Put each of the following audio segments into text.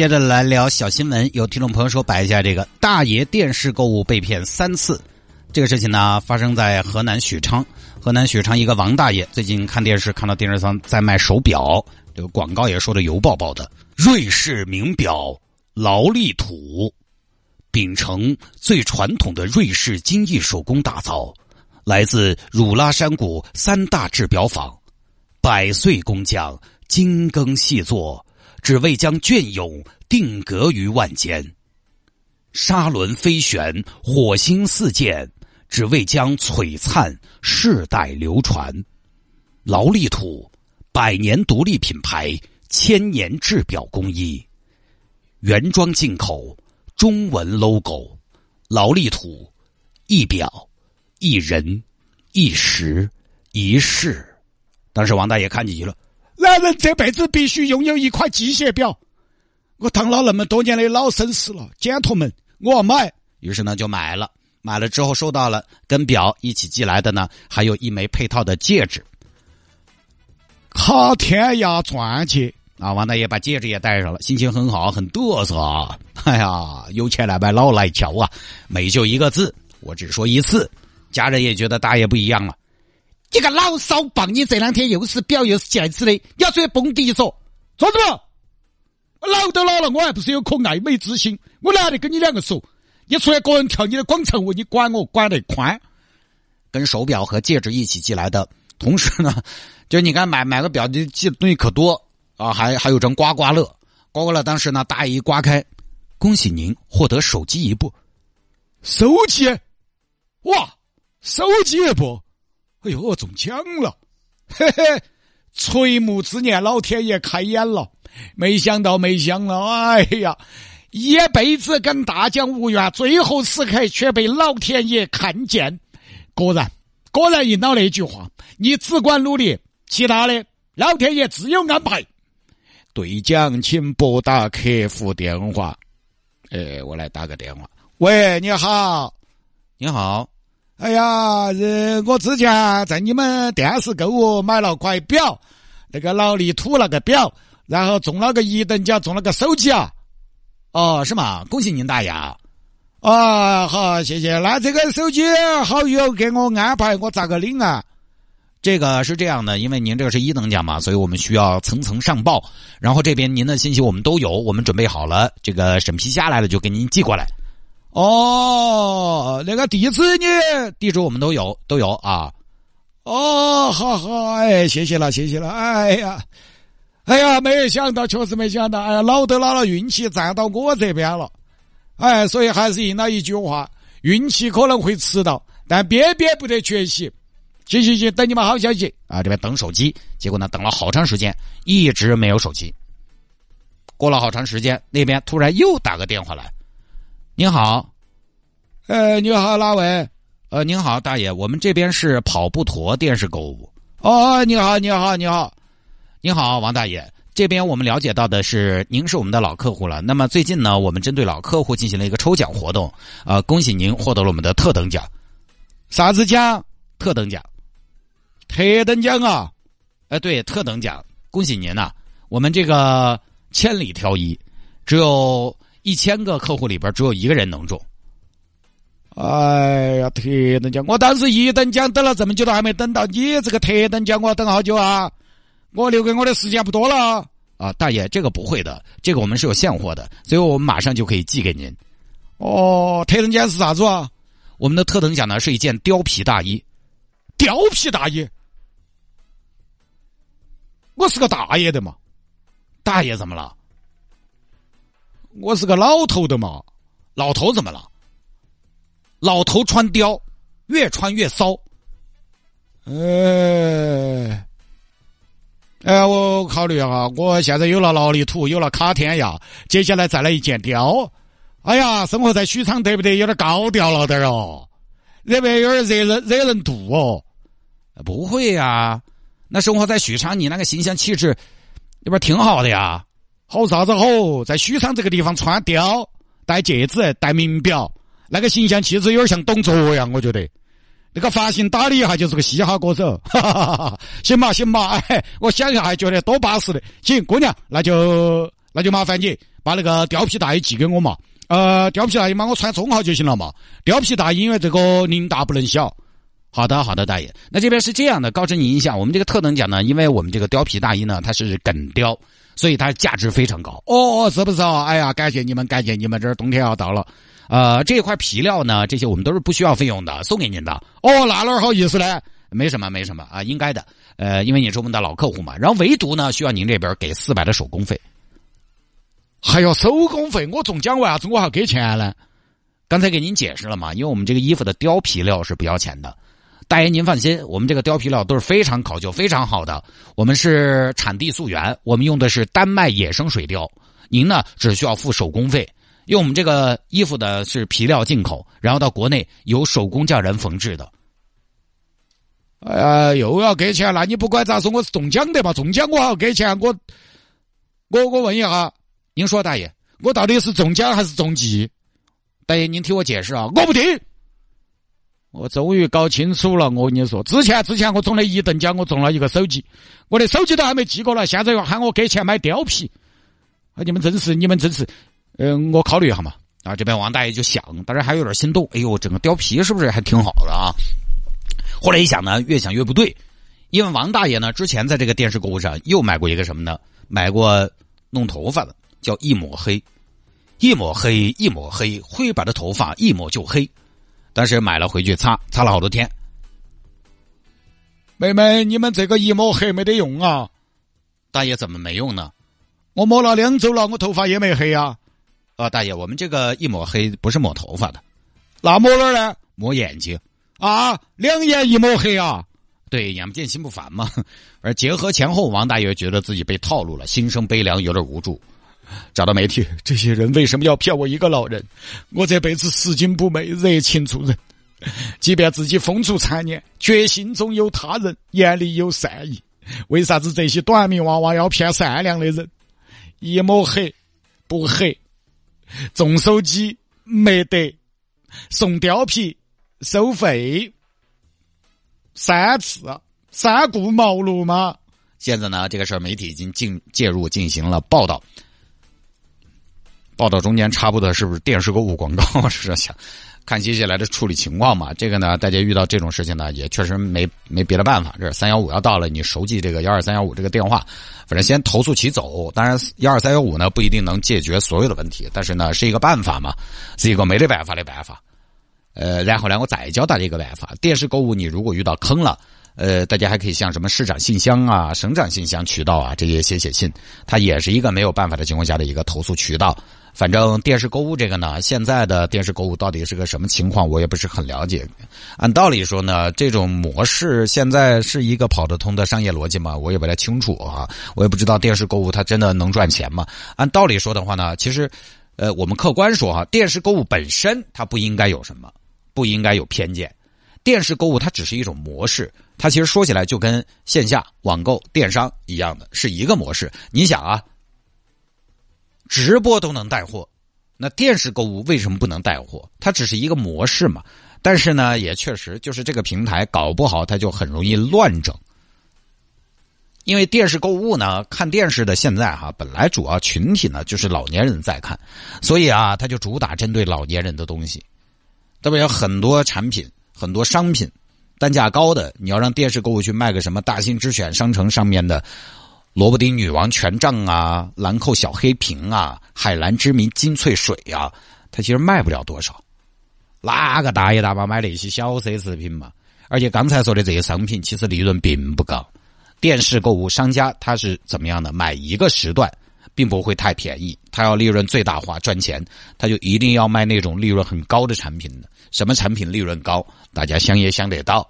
接着来聊小新闻，有听众朋友说摆一下这个大爷电视购物被骗三次，这个事情呢发生在河南许昌。河南许昌一个王大爷最近看电视，看到电视上在卖手表，这个广告也说的油爆爆的，瑞士名表劳力土，秉承最传统的瑞士精益手工打造，来自汝拉山谷三大制表坊。百岁工匠精耕细作，只为将隽永定格于万间；沙轮飞旋，火星四溅，只为将璀璨世代流传。劳力土，百年独立品牌，千年制表工艺，原装进口，中文 logo。劳力土，一表，一人，一时，一世。当时王大爷看进去了，男人这辈子必须拥有一块机械表。我当了那么多年的老绅士了，剪头们，我要买。于是呢，就买了。买了之后，收到了跟表一起寄来的呢，还有一枚配套的戒指。卡天涯钻戒啊！王大爷把戒指也戴上了，心情很好，很嘚瑟啊！哎呀，有钱来买老来俏啊！美就一个字，我只说一次。家人也觉得大爷不一样了。你个老骚棒！你这两天又是表又是戒指的，你要追蹦迪说，做什么？老都老了，我还不是有颗爱美之心？我懒得跟你两个说。你出来个人跳你的广场舞，你管我管得宽？跟手表和戒指一起寄来的，同时呢，就你看买买个表，就寄的东西可多啊！还还有张刮刮乐，刮刮乐当时呢，大爷一刮开，恭喜您获得手机一部，手机，哇，手机一部。哎呦，中奖了！嘿嘿，垂暮之年，老天爷开眼了，没想到，没想到，哎呀，一辈子跟大奖无缘，最后时刻却被老天爷看见。果然，果然应了那句话：你只管努力，其他的老天爷自有安排。兑奖请拨打客服电话。哎，我来打个电话。喂，你好，你好。哎呀，呃，我之前在你们电视购物买了块表，那个劳力土那个表，然后中了个一等奖，中了个手机啊！哦，是吗？恭喜您大爷！啊，好，谢谢。那这个手机好友给我安排，我咋个领啊？这个是这样的，因为您这个是一等奖嘛，所以我们需要层层上报，然后这边您的信息我们都有，我们准备好了，这个审批下来了就给您寄过来。哦，那个地址你地址我们都有都有啊。哦，好好，哎，谢谢了，谢谢了。哎呀，哎呀，没有想到，确实没想到，哎呀，老都老了，运气站到我这边了。哎，所以还是应了一句话：运气可能会迟到，但边边不得缺席。行行行，等你们好消息啊！这边等手机，结果呢，等了好长时间，一直没有手机。过了好长时间，那边突然又打个电话来。您好，呃，你好，哪位？呃，您好，大爷，我们这边是跑步驼电视购物。哦，你好，你好，你好，你好，王大爷，这边我们了解到的是您是我们的老客户了。那么最近呢，我们针对老客户进行了一个抽奖活动，呃，恭喜您获得了我们的特等奖。啥子奖？特等奖。特等奖啊？哎，对，特等奖，恭喜您呐！我们这个千里挑一，只有。一千个客户里边只有一个人能中，哎呀，特等奖！我当时一等奖等了这么久都还没等到，你这个特等奖我要等好久啊！我留给我的时间不多了啊！大爷，这个不会的，这个我们是有现货的，所以我们马上就可以寄给您。哦，特等奖是啥子啊？我们的特等奖呢是一件貂皮大衣，貂皮大衣。我是个大爷的嘛，大爷怎么了？我是个老头的嘛，老头怎么了？老头穿貂，越穿越骚。呃，哎，我考虑哈，我现在有了劳力土，有了卡天涯，接下来再来一件貂，哎呀，生活在许昌得不得有点高调了点哦？热不有点惹人惹人妒哦？不会呀，那生活在许昌，你那个形象气质，那不挺好的呀？好啥子好？在许昌这个地方穿貂、戴戒指、戴名表，那个形象气质有点像董卓呀，我觉得。那个发型打理一下就是个嘻哈歌手，哈哈哈哈行吧行吧，哎，我想一下还觉得多巴适的。行，姑娘，那就那就麻烦你把那个貂皮大衣寄给我嘛。呃，貂皮大衣嘛，我穿中号就行了嘛。貂皮大衣因为这个领大不能小。好的，好的，大爷。那这边是这样的，告知您一下，我们这个特等奖呢，因为我们这个貂皮大衣呢，它是梗貂，所以它价值非常高。哦哦，是不是啊？哎呀，感谢你们，感谢你们，这儿冬天要到了。呃，这块皮料呢，这些我们都是不需要费用的，送给您的。哦，那哪好意思嘞？没什么，没什么啊，应该的。呃，因为你是我们的老客户嘛，然后唯独呢，需要您这边给四百的手工费。还要手工费？我中奖为啥子我还要给钱呢？刚才给您解释了嘛，因为我们这个衣服的貂皮料是不要钱的。大爷您放心，我们这个貂皮料都是非常考究、非常好的。我们是产地溯源，我们用的是丹麦野生水貂。您呢，只需要付手工费。因为我们这个衣服的是皮料进口，然后到国内由手工匠人缝制的。哎呀，又要给钱？那你不管咋说，我是中奖的吧？中奖我还要给钱？我我我问一下，您说大爷，我到底是中奖还是中计？大爷，您听我解释啊！我不听。我终于搞清楚了，我跟你说，之前之前我中了一等奖，我中了一个手机，我的手机都还没寄过来，现在又喊我给钱买貂皮，啊！你们真是，你们真是。嗯，我考虑一下嘛。啊，这边王大爷就想，当然还有点心动。哎呦，整个貂皮是不是还挺好的啊？后来一想呢，越想越不对，因为王大爷呢之前在这个电视购物上又买过一个什么呢？买过弄头发的，叫一抹黑，一抹黑，一抹黑，灰白的头发一抹就黑。但是买了回去擦，擦了好多天。妹妹，你们这个一抹黑没得用啊！大爷怎么没用呢？我抹了两周了，我头发也没黑啊。啊，大爷，我们这个一抹黑不是抹头发的，那抹哪儿呢？抹眼睛啊，两眼一抹黑啊？对，眼不见心不烦嘛。而结合前后，王大爷觉得自己被套路了，心生悲凉，有点无助，找到媒体。这些人为什么要骗我一个老人？我这辈子拾金不昧，热情助人，即便自己风烛残年，却心中有他人，眼里有善意。为啥子这些短命娃娃要骗善良的人？一抹黑不黑。中手机没得，送貂皮收费三次，三顾茅庐吗。现在呢，这个事儿媒体已经进介入进行了报道，报道中间插播的是不是电视购物广告？是在想。看接下来的处理情况嘛，这个呢，大家遇到这种事情呢，也确实没没别的办法。这三幺五要到了，你熟记这个幺二三幺五这个电话，反正先投诉起走。当然，幺二三幺五呢不一定能解决所有的问题，但是呢是一个办法嘛，是一个没得办法的办法。呃，然后呢，我再教大家一个办法：电视购物，你如果遇到坑了，呃，大家还可以向什么市长信箱啊、省长信箱渠道啊这些写写信，它也是一个没有办法的情况下的一个投诉渠道。反正电视购物这个呢，现在的电视购物到底是个什么情况，我也不是很了解。按道理说呢，这种模式现在是一个跑得通的商业逻辑吗？我也不太清楚啊。我也不知道电视购物它真的能赚钱吗？按道理说的话呢，其实，呃，我们客观说哈，电视购物本身它不应该有什么，不应该有偏见。电视购物它只是一种模式，它其实说起来就跟线下网购电商一样的是一个模式。你想啊。直播都能带货，那电视购物为什么不能带货？它只是一个模式嘛。但是呢，也确实就是这个平台搞不好，它就很容易乱整。因为电视购物呢，看电视的现在哈，本来主要群体呢就是老年人在看，所以啊，它就主打针对老年人的东西。特别有很多产品、很多商品单价高的，你要让电视购物去卖个什么大兴之选商城上面的。萝卜丁女王权杖啊，兰蔻小黑瓶啊，海蓝之谜精粹水呀，它其实卖不了多少。哪个大爷大妈买那些小奢侈品嘛？而且刚才说的这些商品，其实利润并不高。电视购物商家他是怎么样的？买一个时段，并不会太便宜，他要利润最大化赚钱，他就一定要卖那种利润很高的产品的。什么产品利润高？大家想也想得到。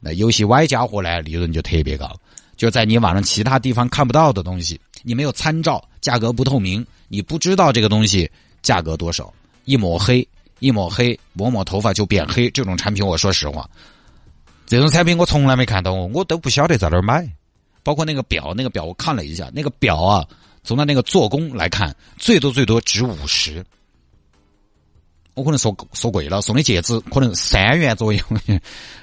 那有些歪家伙呢，利润就特别高。就在你网上其他地方看不到的东西，你没有参照，价格不透明，你不知道这个东西价格多少，一抹黑一抹黑，抹抹头发就变黑，这种产品，我说实话，这种产品我从来没看到过，我都不晓得在哪儿买。包括那个表，那个表我看了一下，那个表啊，从它那个做工来看，最多最多值五十。我可能说说贵了，送的戒指可能三元左右。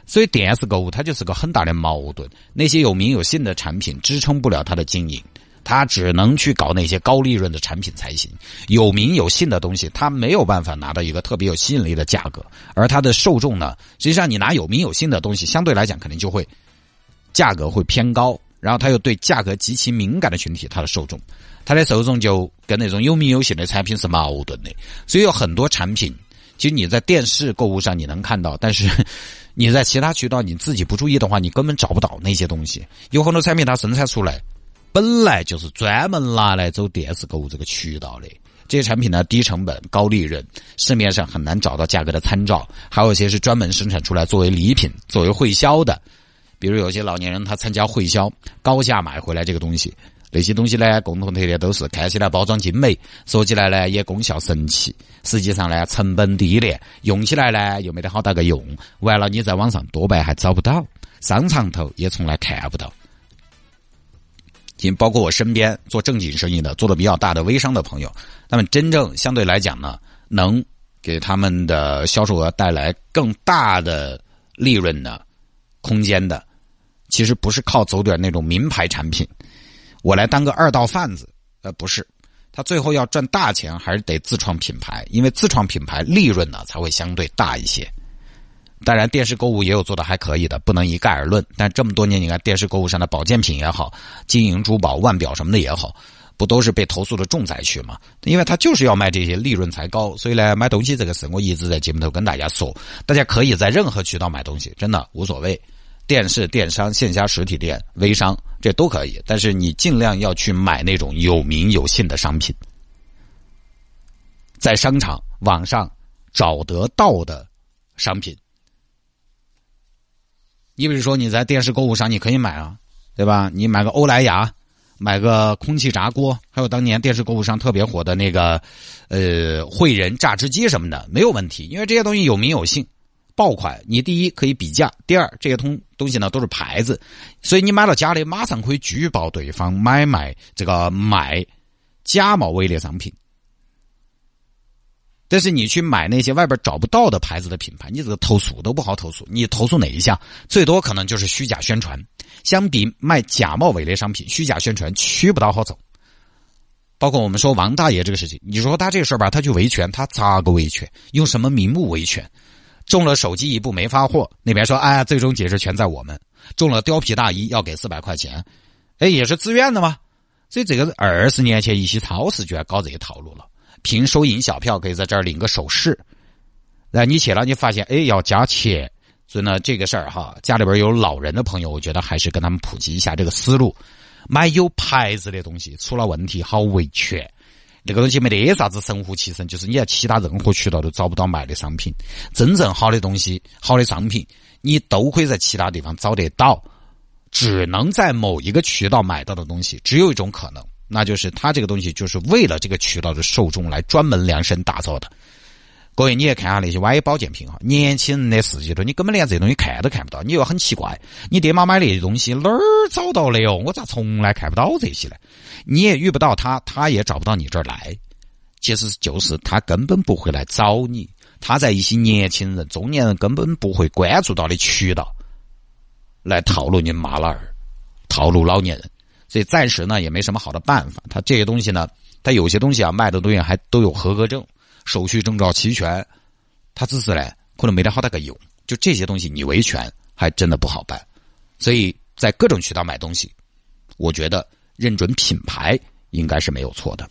所以电视购物它就是个很大的矛盾，那些有名有姓的产品支撑不了它的经营。他只能去搞那些高利润的产品才行。有名有姓的东西，他没有办法拿到一个特别有吸引力的价格。而它的受众呢，实际上你拿有名有姓的东西，相对来讲肯定就会价格会偏高。然后他又对价格极其敏感的群体，他的受众，他的受众就跟那种有名有姓的产品是矛盾的。所以有很多产品，其实你在电视购物上你能看到，但是 你在其他渠道你自己不注意的话，你根本找不到那些东西。有很多产品它生产出来。本来就是专门拿来走电视购物这个渠道的这些产品呢，低成本高利润，市面上很难找到价格的参照。还有一些是专门生产出来作为礼品、作为会销的，比如有些老年人他参加会销，高价买回来这个东西。那些东西呢，共同特点都是看起来包装精美，说起来呢也功效神奇，实际上呢成本低廉，用起来呢又没得好大个用。完了你在网上多半还找不到，商场头也从来看不到。仅包括我身边做正经生意的、做的比较大的微商的朋友，他们真正相对来讲呢，能给他们的销售额带来更大的利润的空间的，其实不是靠走点那种名牌产品，我来当个二道贩子，呃，不是，他最后要赚大钱，还是得自创品牌，因为自创品牌利润呢才会相对大一些。当然，电视购物也有做的还可以的，不能一概而论。但这么多年，你看电视购物上的保健品也好，金银珠宝、腕表什么的也好，不都是被投诉的重灾区吗？因为他就是要卖这些，利润才高。所以呢，买东西这个事，我一直在节目头跟大家说，大家可以在任何渠道买东西，真的无所谓。电视、电商、线下实体店、微商，这都可以。但是你尽量要去买那种有名有姓的商品，在商场、网上找得到的商品。你比如说，你在电视购物上你可以买啊，对吧？你买个欧莱雅，买个空气炸锅，还有当年电视购物上特别火的那个，呃，汇仁榨汁机什么的，没有问题，因为这些东西有名有姓，爆款。你第一可以比价，第二这些东东西呢都是牌子，所以你买到假的，马上可以举报对方买卖这个卖假冒伪劣商品。但是你去买那些外边找不到的牌子的品牌，你这个投诉都不好投诉。你投诉哪一项？最多可能就是虚假宣传。相比卖假冒伪劣商品，虚假宣传区不到好走。包括我们说王大爷这个事情，你说他这个事儿吧，他去维权，他咋个维权？用什么名目维权？中了手机一部没发货，那边说哎，最终解释权在我们。中了貂皮大衣要给四百块钱，哎，也是自愿的吗？所以这个二十年前一些超市居然搞这些套路了。凭收银小票可以在这儿领个首饰，那你去了你发现哎要加钱，所以呢这个事儿哈，家里边有老人的朋友，我觉得还是跟他们普及一下这个思路。买有牌子的东西出了问题好维权，那个东西没得啥子神乎其神，就是你在其他任何渠道都找不到卖的商品。真正好的东西、好的商品，你都可以在其他地方找得到，只能在某一个渠道买到的东西，只有一种可能。那就是他这个东西就是为了这个渠道的受众来专门量身打造的。各位，你也看下那些歪保健品哈，年轻人的世界头，你根本连这东西看都看不到。你又很奇怪，你爹妈买那些东西哪儿找到的哟？我咋从来看不到这些呢？你也遇不到他，他也找不到你这儿来。其实就是他根本不会来找你，他在一些年轻人、中年人根本不会关注到的渠道来套路你妈老儿，套路老年人。所以暂时呢也没什么好的办法。他这些东西呢，他有些东西啊卖的东西还都有合格证，手续证照齐全。他自私嘞可能没得好大个用。就这些东西你维权还真的不好办。所以在各种渠道买东西，我觉得认准品牌应该是没有错的。